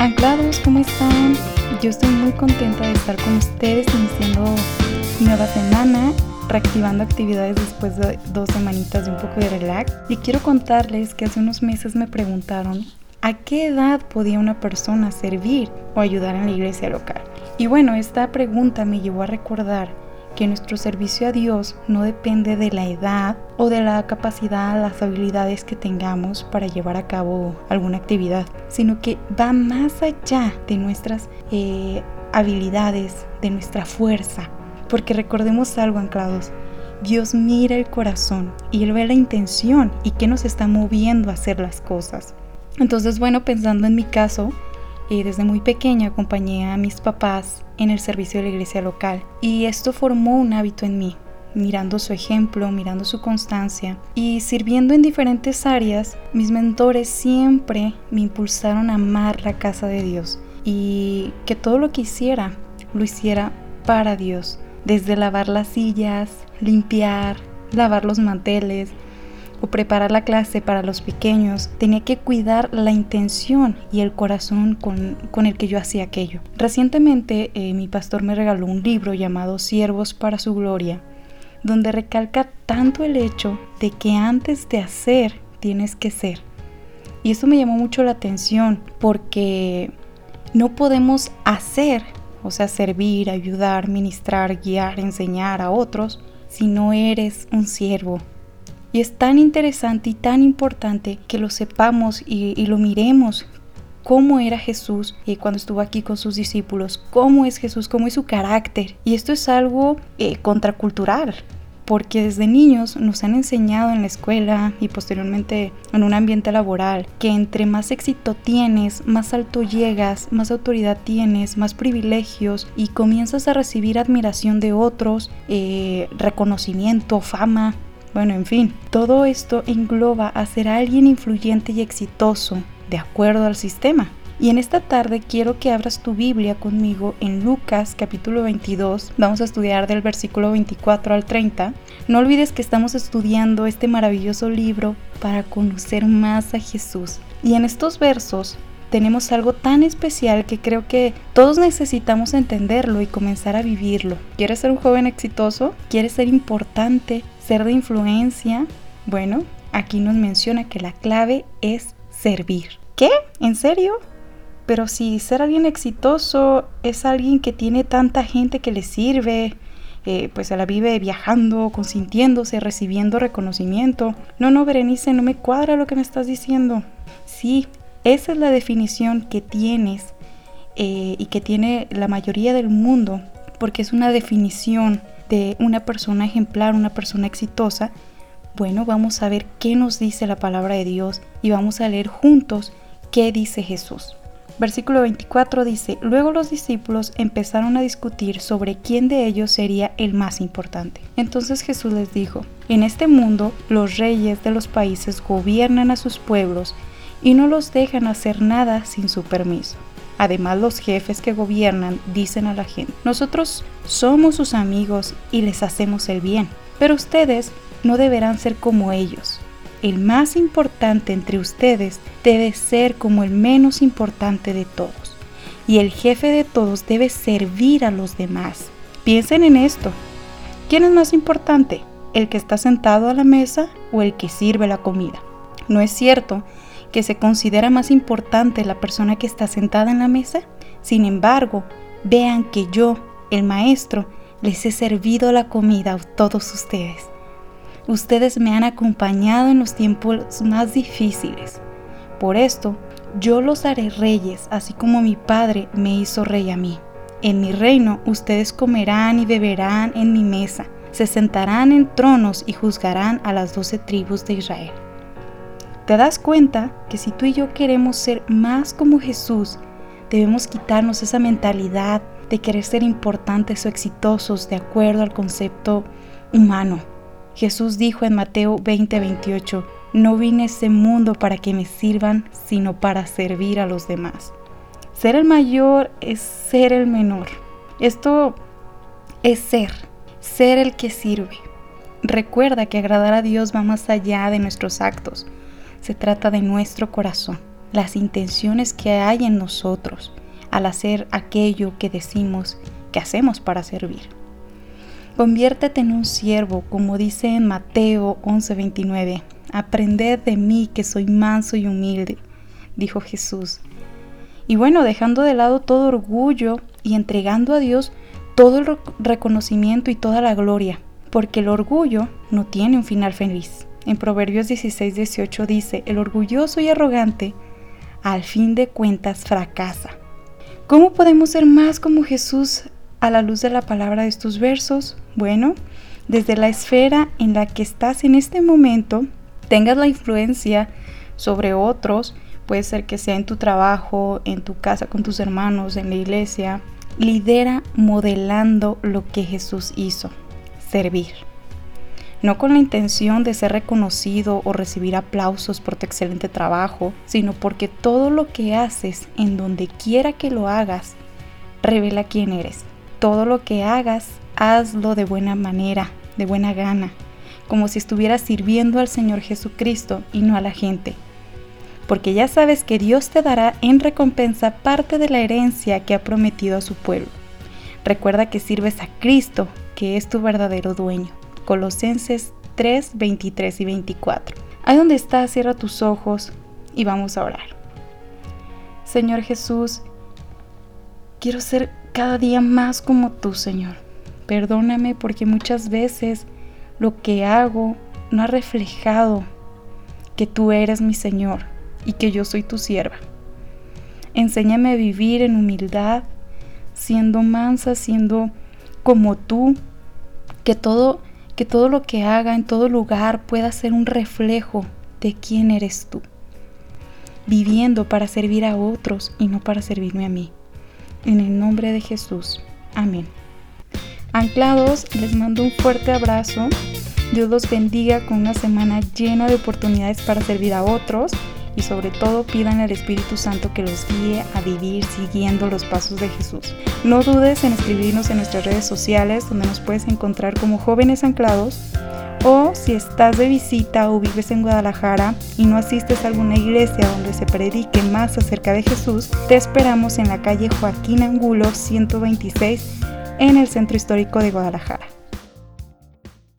Anclados, ¿cómo están? Yo estoy muy contenta de estar con ustedes iniciando nueva semana, reactivando actividades después de dos semanitas de un poco de relax. Y quiero contarles que hace unos meses me preguntaron a qué edad podía una persona servir o ayudar en la iglesia local. Y bueno, esta pregunta me llevó a recordar que nuestro servicio a Dios no depende de la edad o de la capacidad, las habilidades que tengamos para llevar a cabo alguna actividad, sino que va más allá de nuestras eh, habilidades, de nuestra fuerza. Porque recordemos algo anclados, Dios mira el corazón y Él ve la intención y qué nos está moviendo a hacer las cosas. Entonces, bueno, pensando en mi caso, eh, desde muy pequeña acompañé a mis papás en el servicio de la iglesia local. Y esto formó un hábito en mí, mirando su ejemplo, mirando su constancia y sirviendo en diferentes áreas, mis mentores siempre me impulsaron a amar la casa de Dios y que todo lo que hiciera lo hiciera para Dios, desde lavar las sillas, limpiar, lavar los manteles, o preparar la clase para los pequeños, tenía que cuidar la intención y el corazón con, el que yo hacía aquello. Recientemente eh, mi pastor me regaló un libro llamado Siervos para su Gloria, donde recalca tanto el hecho de que antes de hacer tienes que ser. Y eso me llamó mucho la atención porque no podemos hacer, o sea, servir, ayudar, ministrar, guiar, enseñar a otros, si no eres un siervo, y es tan interesante y tan importante que lo sepamos y, lo miremos cómo era Jesús y cuando estuvo aquí con sus discípulos, cómo es Jesús, cómo es su carácter. Y esto es algo eh, contracultural, porque desde niños nos han enseñado en la escuela y posteriormente en un ambiente laboral que entre más éxito tienes, más alto llegas, más autoridad tienes, más privilegios y comienzas a recibir admiración de otros, eh, reconocimiento, fama. Bueno, en fin, todo esto engloba a alguien influyente y exitoso, de acuerdo al sistema. Y en esta tarde quiero que abras tu Biblia conmigo en Lucas capítulo 22. Vamos a estudiar del versículo 24 al 30. No olvides que estamos estudiando este maravilloso libro para conocer más a Jesús. Y en estos versos tenemos algo tan especial que creo que todos necesitamos entenderlo y comenzar a vivirlo. ¿Quieres ser un joven exitoso? ¿Quieres ser importante? ¿Ser de influencia? Bueno, aquí nos menciona que la clave es servir. ¿Qué? ¿En serio? Pero si ser alguien exitoso es alguien que tiene tanta gente que le sirve, eh, pues se la vive viajando, consintiéndose, recibiendo reconocimiento. No, no, Berenice, no me cuadra lo que me estás diciendo. Sí, esa es la definición que tienes eh, y que tiene la mayoría del mundo, porque es una definición de una persona ejemplar, una persona exitosa. Bueno, vamos a ver qué nos dice la palabra de Dios y vamos a leer juntos qué dice Jesús. Versículo 24 dice, luego los discípulos empezaron a discutir sobre quién de ellos sería el más importante. Entonces Jesús les dijo, en este mundo los reyes de los países gobiernan a sus pueblos y no los dejan hacer nada sin su permiso. Además, los jefes que gobiernan dicen a la gente, nosotros somos sus amigos y les hacemos el bien, pero ustedes no deberán ser como ellos. El más importante entre ustedes debe ser como el menos importante de todos, y el jefe de todos debe servir a los demás. Piensen en esto. ¿Quién es más importante? ¿El que está sentado a la mesa o el que sirve la comida? No es cierto que se considera más importante la persona que está sentada en la mesa. Sin embargo, vean que yo, el maestro, les he servido la comida a todos ustedes. Ustedes me han acompañado en los tiempos más difíciles. Por esto, yo los haré reyes, así como mi Padre me hizo rey a mí. En mi reino ustedes comerán y beberán en mi mesa, se sentarán en tronos y juzgarán a las doce tribus de Israel. ¿Te das cuenta que si tú y yo queremos ser más como Jesús, debemos quitarnos esa mentalidad de querer ser importantes o exitosos de acuerdo al concepto humano? Jesús dijo en Mateo 20:28, no vine a este mundo para que me sirvan, sino para servir a los demás. Ser el mayor es ser el menor. Esto es ser, ser el que sirve. Recuerda que agradar a Dios va más allá de nuestros actos se trata de nuestro corazón. las intenciones que hay en nosotros al hacer aquello que decimos que hacemos para servir. Conviértete en un siervo, como dice en Mateo 11:29. Aprended de mí que soy manso y humilde, dijo Jesús. Y bueno, dejando de lado todo orgullo y entregando a Dios todo el reconocimiento y toda la gloria, porque el orgullo no tiene un final feliz. En Proverbios 16, 18 dice, el orgulloso y arrogante al fin de cuentas fracasa. ¿Cómo podemos ser más como Jesús a la luz de la palabra de estos versos? Bueno, desde la esfera en la que estás en este momento, tengas la influencia sobre otros, puede ser que sea en tu trabajo, en tu casa con tus hermanos, en la iglesia, lidera modelando lo que Jesús hizo, servir no con la intención de ser reconocido o recibir aplausos por tu excelente trabajo, sino porque todo lo que haces en donde quiera que lo hagas, revela quién eres. Todo lo que hagas, hazlo de buena manera, de buena gana, como si estuvieras sirviendo al Señor Jesucristo y no a la gente. Porque ya sabes que Dios te dará en recompensa parte de la herencia que ha prometido a su pueblo. Recuerda que sirves a Cristo, que es tu verdadero dueño. Colosenses 3, 23 y 24. Ahí donde estás, cierra tus ojos y vamos a orar. Señor Jesús, quiero ser cada día más como tú, Señor. Perdóname porque muchas veces lo que hago no ha reflejado que tú eres mi Señor y que yo soy tu sierva. Enséñame a vivir en humildad, siendo mansa, siendo como tú, que todo que todo lo que haga en todo lugar pueda ser un reflejo de quién eres tú, viviendo para servir a otros y no para servirme a mí. En el nombre de Jesús. Amén. Anclados, les mando un fuerte abrazo. Dios los bendiga con una semana llena de oportunidades para servir a otros y sobre todo pidan al Espíritu Santo que los guíe a vivir siguiendo los pasos de Jesús. No dudes en escribirnos en nuestras redes sociales donde nos puedes encontrar como jóvenes anclados o si estás de visita o vives en Guadalajara y no asistes a alguna iglesia donde se predique más acerca de Jesús, te esperamos en la calle Joaquín Angulo 126 en el Centro Histórico de Guadalajara.